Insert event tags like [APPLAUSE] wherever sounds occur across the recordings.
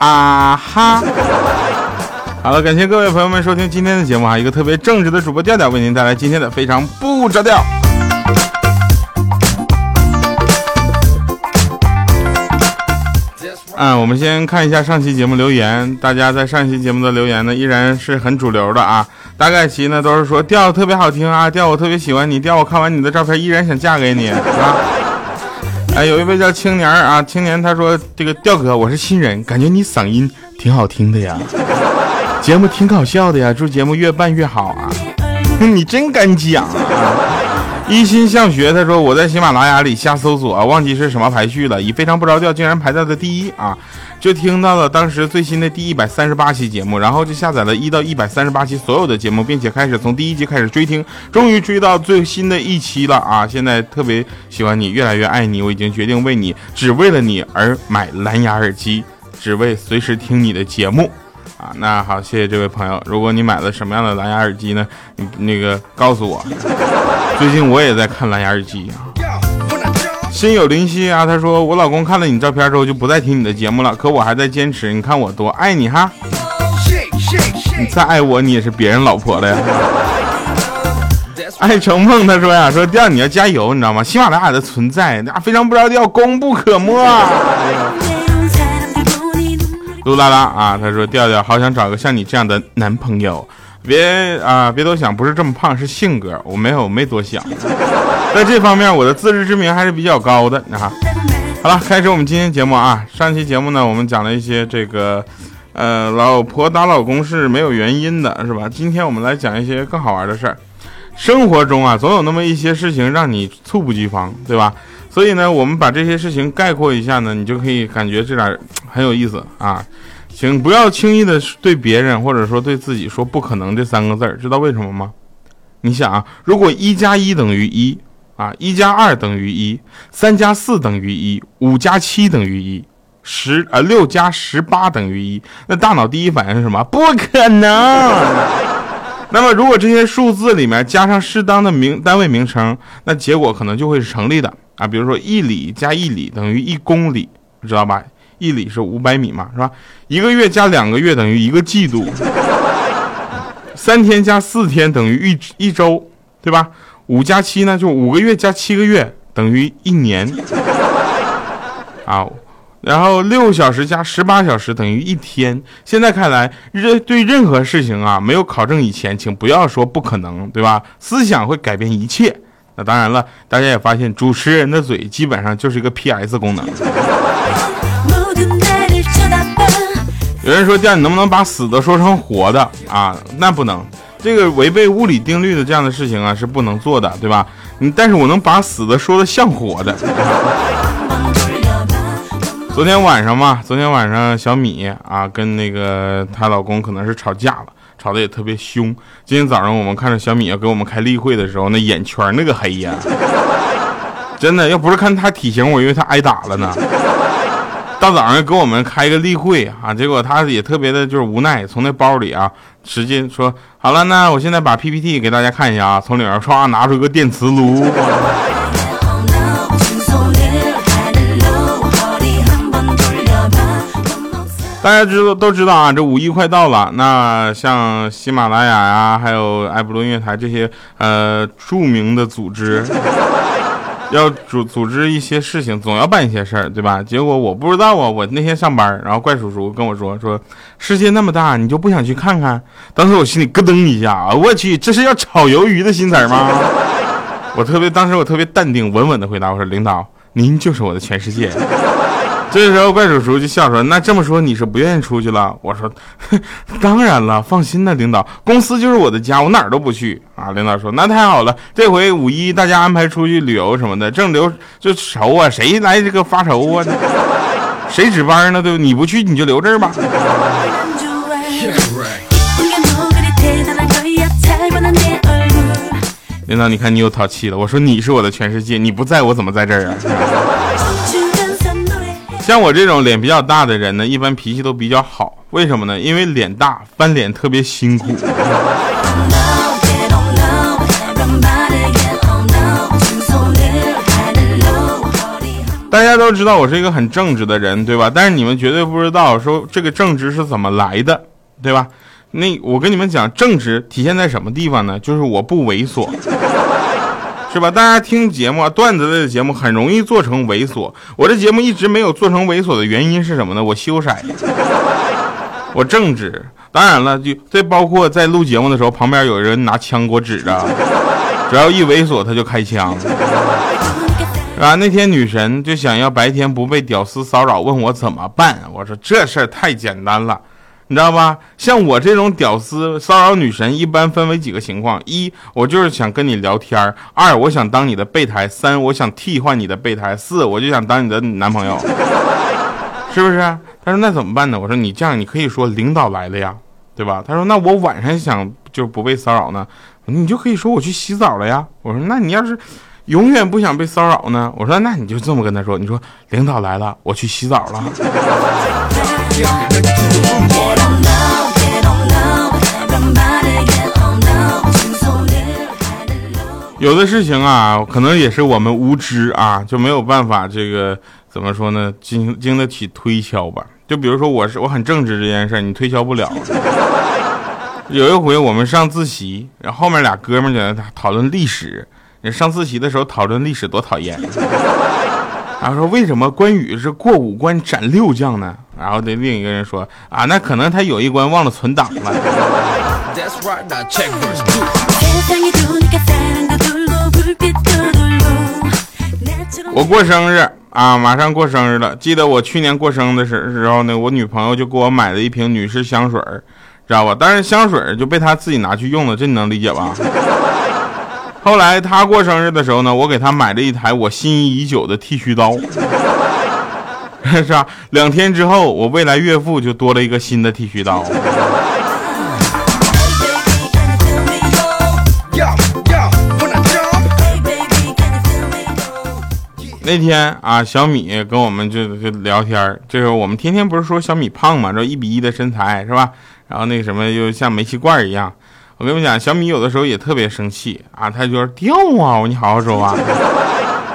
啊哈。好了，感谢各位朋友们收听今天的节目啊！一个特别正直的主播调调为您带来今天的非常不着调。嗯，我们先看一下上期节目留言，大家在上期节目的留言呢依然是很主流的啊，大概其呢都是说调特别好听啊，调我特别喜欢你，调我看完你的照片依然想嫁给你啊。哎，有一位叫青年啊，青年他说这个调哥我是新人，感觉你嗓音挺好听的呀。节目挺搞笑的呀，祝节目越办越好啊！你真敢讲啊！一心向学，他说我在喜马拉雅里瞎搜索，忘记是什么排序了，以非常不着调，竟然排在了第一啊！就听到了当时最新的第一百三十八期节目，然后就下载了一到一百三十八期所有的节目，并且开始从第一集开始追听，终于追到最新的一期了啊！现在特别喜欢你，越来越爱你，我已经决定为你，只为了你而买蓝牙耳机，只为随时听你的节目。啊，那好，谢谢这位朋友。如果你买了什么样的蓝牙耳机呢？你那个告诉我。最近我也在看蓝牙耳机啊。心有灵犀啊，他说我老公看了你照片之后就不再听你的节目了，可我还在坚持。你看我多爱你哈。你再爱我，你也是别人老婆了呀。爱成梦他说呀，说调你要加油，你知道吗？喜马拉雅的存在那非常不着调，功不可没。噜啦啦啊！他说调调好想找个像你这样的男朋友，别啊别多想，不是这么胖，是性格。我没有没多想，在这方面我的自知之明还是比较高的啊。好了，开始我们今天节目啊。上期节目呢，我们讲了一些这个，呃，老婆打老公是没有原因的，是吧？今天我们来讲一些更好玩的事儿。生活中啊，总有那么一些事情让你猝不及防，对吧？所以呢，我们把这些事情概括一下呢，你就可以感觉这点很有意思啊。请不要轻易的对别人或者说对自己说不可能这三个字儿，知道为什么吗？你想啊，如果一加一等于一啊，一加二等于一，三加四等于一，五加七等于一，十呃六加十八等于一，那大脑第一反应是什么？不可能。[LAUGHS] 那么，如果这些数字里面加上适当的名单位名称，那结果可能就会是成立的啊。比如说，一里加一里等于一公里，知道吧？一里是五百米嘛，是吧？一个月加两个月等于一个季度，三天加四天等于一一周，对吧？五加七呢，就五个月加七个月等于一年，啊。然后六小时加十八小时等于一天。现在看来，任对任何事情啊，没有考证以前，请不要说不可能，对吧？思想会改变一切。那当然了，大家也发现，主持人的嘴基本上就是一个 PS 功能。有人说，这样你能不能把死的说成活的啊？那不能，这个违背物理定律的这样的事情啊，是不能做的，对吧？你，但是我能把死的说的像活的。[LAUGHS] 昨天晚上嘛，昨天晚上小米啊跟那个她老公可能是吵架了，吵得也特别凶。今天早上我们看着小米要给我们开例会的时候，那眼圈那个黑呀，真的要不是看她体型，我以为她挨打了呢。大早上给我们开个例会啊，结果他也特别的就是无奈，从那包里啊直接说好了，那我现在把 PPT 给大家看一下啊，从里面唰拿出个电磁炉。大家知道都知道啊，这五一快到了，那像喜马拉雅呀，还有爱普罗音乐台这些呃著名的组织，要组组织一些事情，总要办一些事儿，对吧？结果我不知道啊，我那天上班，然后怪叔叔跟我说说，世界那么大，你就不想去看看？当时我心里咯噔一下啊，我去，这是要炒鱿鱼的心思吗？[LAUGHS] 我特别，当时我特别淡定稳稳的回答我说，领导，您就是我的全世界。这时候怪叔叔就笑说：“那这么说你是不愿意出去了？”我说：“ [LAUGHS] 当然了，放心的，领导，公司就是我的家，我哪儿都不去啊。”领导说：“那太好了，这回五一大家安排出去旅游什么的，正留就愁啊，谁来这个发愁啊？谁值班呢？对不？你不去你就留这儿吧。”领导，你看你又淘气了。我说你是我的全世界，你不在我怎么在这儿啊？像我这种脸比较大的人呢，一般脾气都比较好。为什么呢？因为脸大，翻脸特别辛苦。大家都知道我是一个很正直的人，对吧？但是你们绝对不知道说这个正直是怎么来的，对吧？那我跟你们讲，正直体现在什么地方呢？就是我不猥琐，是吧？大家听节目啊，段子类的节目很容易做成猥琐。我这节目一直没有做成猥琐的原因是什么呢？我羞色，我正直。当然了，就这包括在录节目的时候，旁边有人拿枪给我指着，只要一猥琐他就开枪。啊，那天女神就想要白天不被屌丝骚扰，问我怎么办。我说这事儿太简单了。你知道吧？像我这种屌丝骚扰女神，一般分为几个情况：一，我就是想跟你聊天；二，我想当你的备胎；三，我想替换你的备胎；四，我就想当你的男朋友，是不是？他说那怎么办呢？我说你这样，你可以说领导来了呀，对吧？他说那我晚上想就不被骚扰呢，你就可以说我去洗澡了呀。我说那你要是永远不想被骚扰呢？我说那你就这么跟他说，你说领导来了，我去洗澡了。有的事情啊，可能也是我们无知啊，就没有办法这个怎么说呢，经经得起推敲吧。就比如说我是我很正直这件事，你推敲不了。[LAUGHS] 有一回我们上自习，然后后面俩哥们在那讨论历史。你上自习的时候讨论历史多讨厌。[LAUGHS] 然后说为什么关羽是过五关斩六将呢？然后对另一个人说啊，那可能他有一关忘了存档了。[LAUGHS] 我过生日啊，马上过生日了。记得我去年过生日的时时候呢，我女朋友就给我买了一瓶女士香水知道吧？但是香水就被她自己拿去用了，这你能理解吧？[LAUGHS] 后来她过生日的时候呢，我给她买了一台我心仪已久的剃须刀，[LAUGHS] 是吧？两天之后，我未来岳父就多了一个新的剃须刀。那天啊，小米跟我们就就聊天就是我们天天不是说小米胖嘛，这一比一的身材是吧？然后那个什么，又像煤气罐一样。我跟你讲，小米有的时候也特别生气啊，他就说掉啊，你好好说话，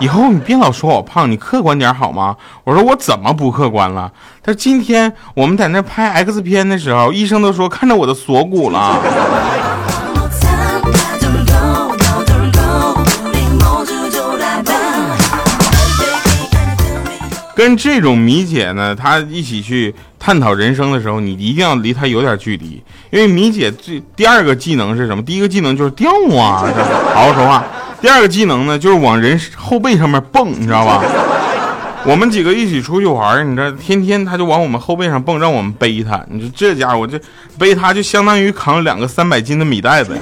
以后你别老说我胖，你客观点好吗？我说我怎么不客观了？他说今天我们在那拍 X 片的时候，医生都说看着我的锁骨了。跟这种米姐呢，她一起去探讨人生的时候，你一定要离她有点距离，因为米姐最第二个技能是什么？第一个技能就是掉啊，[LAUGHS] 好好说话。第二个技能呢，就是往人后背上面蹦，你知道吧？[LAUGHS] 我们几个一起出去玩，你知道，天天他就往我们后背上蹦，让我们背他。你说这家伙，这背他就相当于扛两个三百斤的米袋子。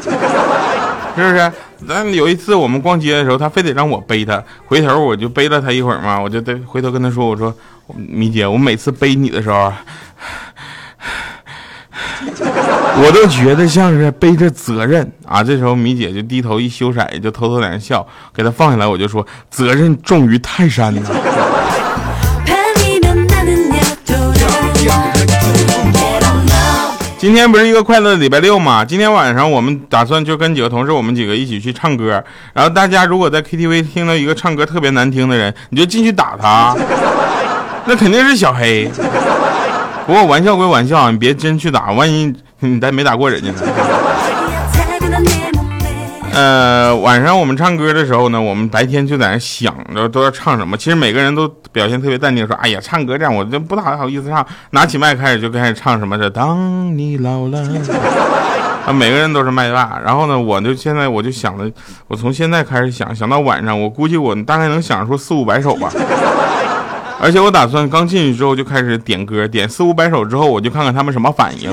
是不是？咱有一次我们逛街的时候，他非得让我背他，回头我就背了他一会儿嘛，我就得回头跟他说：“我说，米姐，我每次背你的时候，[LAUGHS] 我都觉得像是背着责任啊。”这时候米姐就低头一羞色，就偷偷在那笑，给他放下来，我就说：“责任重于泰山呐。”今天不是一个快乐的礼拜六吗？今天晚上我们打算就跟几个同事，我们几个一起去唱歌。然后大家如果在 KTV 听到一个唱歌特别难听的人，你就进去打他，那肯定是小黑。不过玩笑归玩笑，你别真去打，万一你再没打过人家呢。呃，晚上我们唱歌的时候呢，我们白天就在那想着都要唱什么。其实每个人都表现特别淡定，说：“哎呀，唱歌这样我就不大好意思唱。”拿起麦开始就开始唱什么的。当你老了，[LAUGHS] 啊，每个人都是麦霸。然后呢，我就现在我就想着，我从现在开始想，想到晚上，我估计我大概能想出四五百首吧。而且我打算刚进去之后就开始点歌，点四五百首之后，我就看看他们什么反应。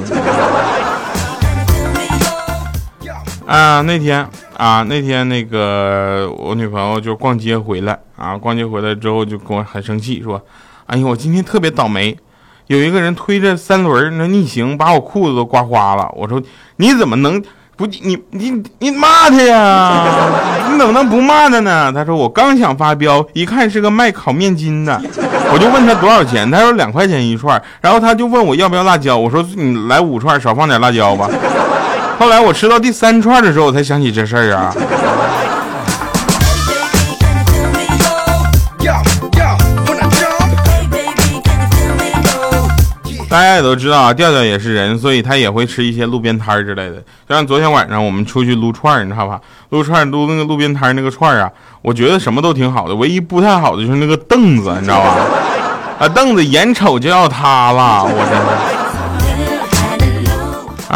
啊，那天。啊，那天那个我女朋友就逛街回来啊，逛街回来之后就跟我很生气，说：“哎呦，我今天特别倒霉，有一个人推着三轮那逆行，把我裤子都刮花了。”我说：“你怎么能不你你你骂他呀？[LAUGHS] 你怎么能不骂他呢？”他说：“我刚想发飙，一看是个卖烤面筋的，我就问他多少钱，他说两块钱一串，然后他就问我要不要辣椒，我说你来五串，少放点辣椒吧。”后来我吃到第三串的时候我才想起这事儿啊。大家也都知道啊调调也是人所以他也会吃一些路边摊之类的。就像昨天晚上我们出去撸串你知道吧？撸串撸那个路边摊那个串啊我觉得什么都挺好的唯一不太好的就是那个凳子你知道吧？啊凳子眼瞅就要塌了我真是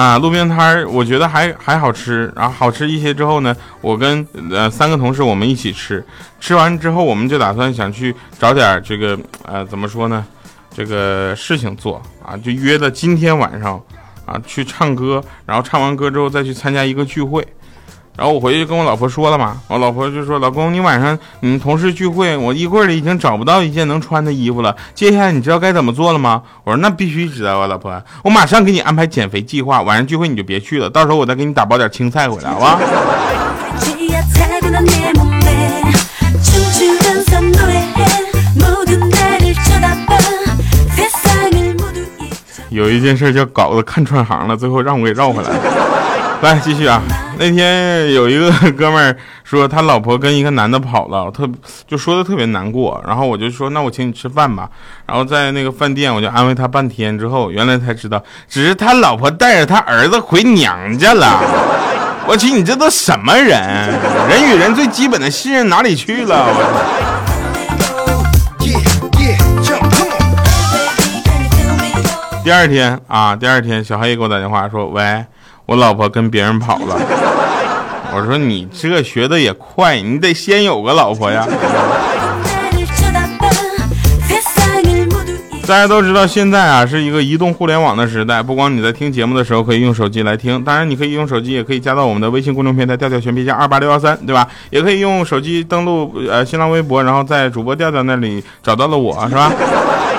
啊，路边摊儿我觉得还还好吃，然后好吃一些之后呢，我跟呃三个同事我们一起吃，吃完之后我们就打算想去找点这个呃怎么说呢，这个事情做。啊，就约的今天晚上啊去唱歌，然后唱完歌之后再去参加一个聚会。然后我回去跟我老婆说了嘛，我老婆就说：“老公，你晚上你同事聚会，我衣柜里已经找不到一件能穿的衣服了。接下来你知道该怎么做了吗？”我说：“那必须知道啊，老婆，我马上给你安排减肥计划。晚上聚会你就别去了，到时候我再给你打包点青菜回来，好吧？”有一件事叫搞得看串行了，最后让我给绕回来了。来继续啊！那天有一个哥们儿说他老婆跟一个男的跑了，特就说的特别难过。然后我就说那我请你吃饭吧。然后在那个饭店我就安慰他半天之后，原来才知道只是他老婆带着他儿子回娘家了。我去，你这都什么人？人与人最基本的信任哪里去了？我第二天啊，第二天小黑给我打电话说喂。我老婆跟别人跑了，[LAUGHS] 我说你这学的也快，你得先有个老婆呀。[LAUGHS] 大家都知道现在啊是一个移动互联网的时代，不光你在听节目的时候可以用手机来听，当然你可以用手机也可以加到我们的微信公众平台调调全皮加二八六幺三，对吧？也可以用手机登录呃新浪微博，然后在主播调调那里找到了我，是吧？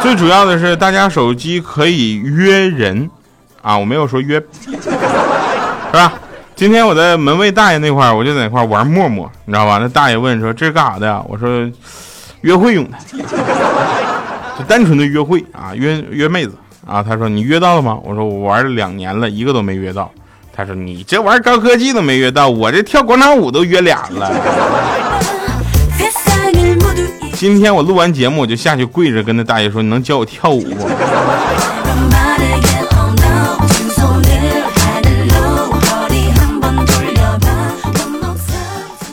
最主要的是大家手机可以约人。啊，我没有说约，[LAUGHS] 是吧？今天我在门卫大爷那块儿，我就在那块儿玩陌陌，你知道吧？那大爷问说：“这是干啥的呀？”我说：“约会用的，[LAUGHS] 就单纯的约会啊，约约妹子啊。”他说：“你约到了吗？”我说：“我玩了两年了，一个都没约到。”他说：“你这玩高科技都没约到，我这跳广场舞都约俩了。[LAUGHS] ”今天我录完节目，我就下去跪着跟那大爷说：“你能教我跳舞不？”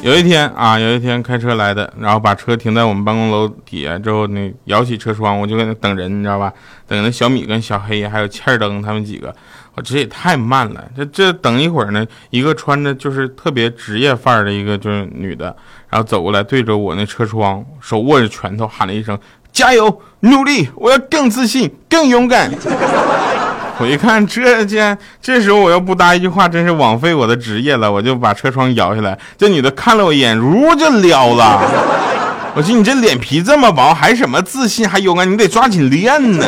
有一天啊，有一天开车来的，然后把车停在我们办公楼底下之后，那摇起车窗，我就在那等人，你知道吧？等那小米跟小黑还有欠儿灯他们几个，我这也太慢了。这这等一会儿呢，一个穿着就是特别职业范儿的一个就是女的，然后走过来对着我那车窗，手握着拳头喊了一声：“加油，努力，我要更自信，更勇敢。”我一看，这这这时候我要不搭一句话，真是枉费我的职业了。我就把车窗摇下来，这女的看了我一眼，如就撩了。我说你这脸皮这么薄，还什么自信，还勇敢？你得抓紧练呢。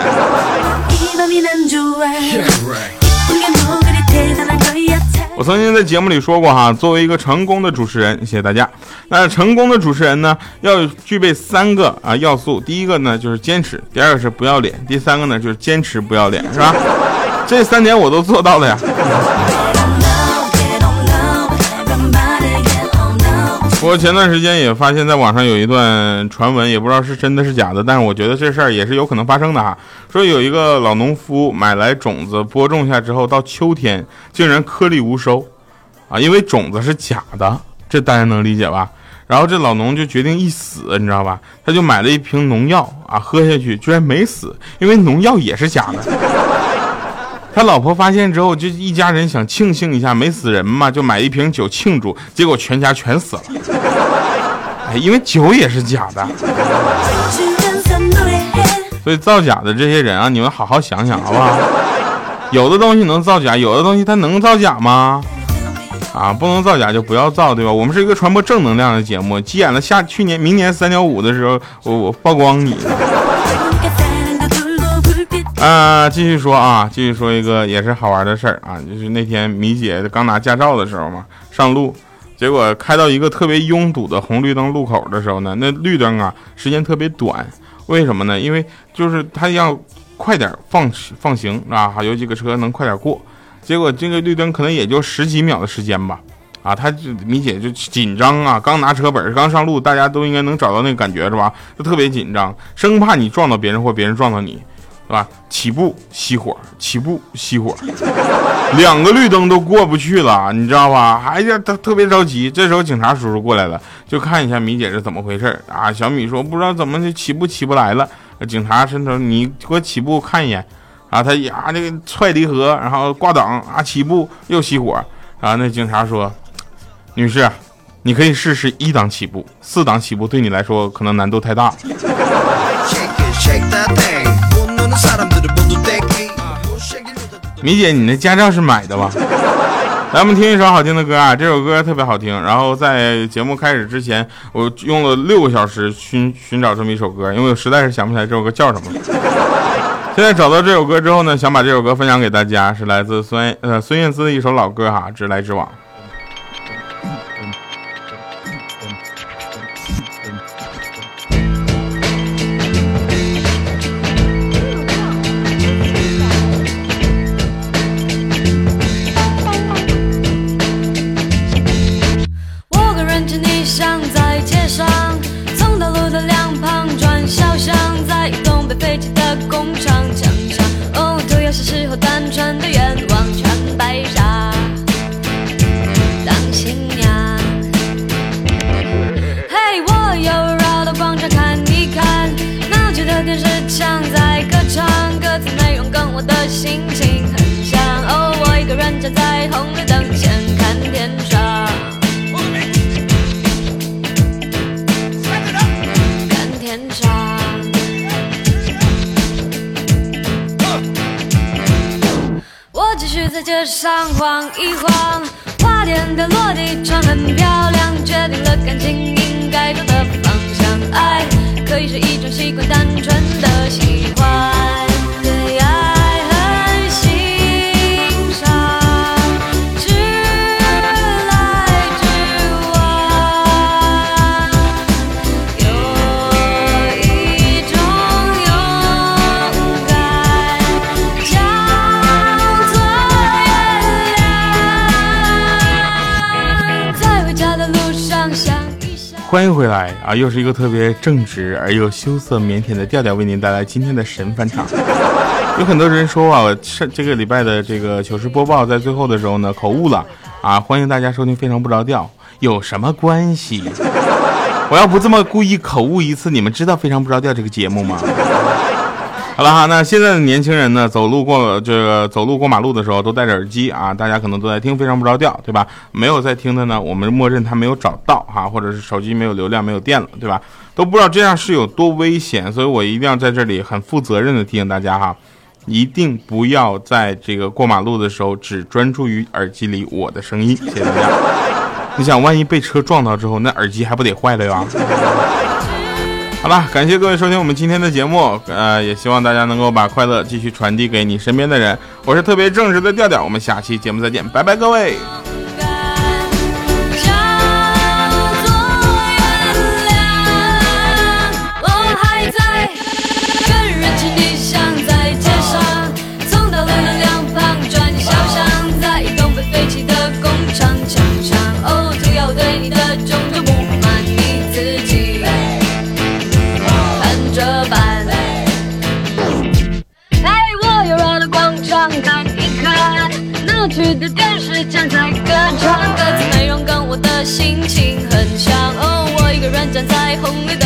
我曾经在节目里说过哈，作为一个成功的主持人，谢谢大家。那成功的主持人呢，要具备三个啊要素。第一个呢就是坚持，第二个是不要脸，第三个呢就是坚持不要脸，是吧？这三点我都做到了呀。我前段时间也发现，在网上有一段传闻，也不知道是真的是假的，但是我觉得这事儿也是有可能发生的哈。说有一个老农夫买来种子播种下之后，到秋天竟然颗粒无收，啊，因为种子是假的，这大家能理解吧？然后这老农就决定一死，你知道吧？他就买了一瓶农药啊，喝下去居然没死，因为农药也是假的。他老婆发现之后，就一家人想庆幸一下没死人嘛，就买一瓶酒庆祝，结果全家全死了。哎，因为酒也是假的，所以造假的这些人啊，你们好好想想好不好？有的东西能造假，有的东西它能造假吗？啊，不能造假就不要造，对吧？我们是一个传播正能量的节目，急眼了下去年明年三幺五的时候，我我曝光你。啊，继续说啊，继续说一个也是好玩的事儿啊，就是那天米姐刚拿驾照的时候嘛，上路，结果开到一个特别拥堵的红绿灯路口的时候呢，那绿灯啊时间特别短，为什么呢？因为就是他要快点放放行啊，有几个车能快点过，结果这个绿灯可能也就十几秒的时间吧，啊，他就米姐就紧张啊，刚拿车本，刚上路，大家都应该能找到那个感觉是吧？就特别紧张，生怕你撞到别人或别人撞到你。对吧？起步熄火，起步熄火，两个绿灯都过不去了，你知道吧？哎呀，他特别着急。这时候警察叔叔过来了，就看一下米姐是怎么回事啊？小米说不知道怎么就起步起不来了。警察伸头，你给我起步看一眼。啊，他呀，那个踹离合，然后挂档啊，起步又熄火。然后那警察说：“女士，你可以试试一档起步，四档起步对你来说可能难度太大。”米姐，你那驾照是买的吧？[LAUGHS] 来，我们听一首好听的歌啊！这首歌特别好听。然后在节目开始之前，我用了六个小时寻寻找这么一首歌，因为我实在是想不起来这首歌叫什么。[LAUGHS] 现在找到这首歌之后呢，想把这首歌分享给大家，是来自孙呃孙燕姿的一首老歌哈，《直来直往》。时候单纯的愿望全白傻。当新娘，嘿，我又绕到广场看一看，那街的电视墙在歌唱，歌词内容跟我的心情很像。哦，我一个人站在红绿灯。街上晃一晃，花店的落地窗很漂亮，却欢迎回来啊！又是一个特别正直而又羞涩腼腆的调调，为您带来今天的神返场。[LAUGHS] 有很多人说啊，上这个礼拜的这个糗事播报在最后的时候呢口误了啊！欢迎大家收听《非常不着调》，有什么关系？我要不这么故意口误一次，你们知道《非常不着调》这个节目吗？好了哈，那现在的年轻人呢，走路过这个走路过马路的时候都戴着耳机啊，大家可能都在听，非常不着调，对吧？没有在听的呢，我们默认他没有找到哈，或者是手机没有流量、没有电了，对吧？都不知道这样是有多危险，所以我一定要在这里很负责任的提醒大家哈，一定不要在这个过马路的时候只专注于耳机里我的声音，谢谢大家。你想，万一被车撞到之后，那耳机还不得坏了呀？好了，感谢各位收听我们今天的节目，呃，也希望大家能够把快乐继续传递给你身边的人。我是特别正直的调调，我们下期节目再见，拜拜，各位。过去的电视正在歌唱，歌词内容跟我的心情很像。哦，我一个人站在红绿。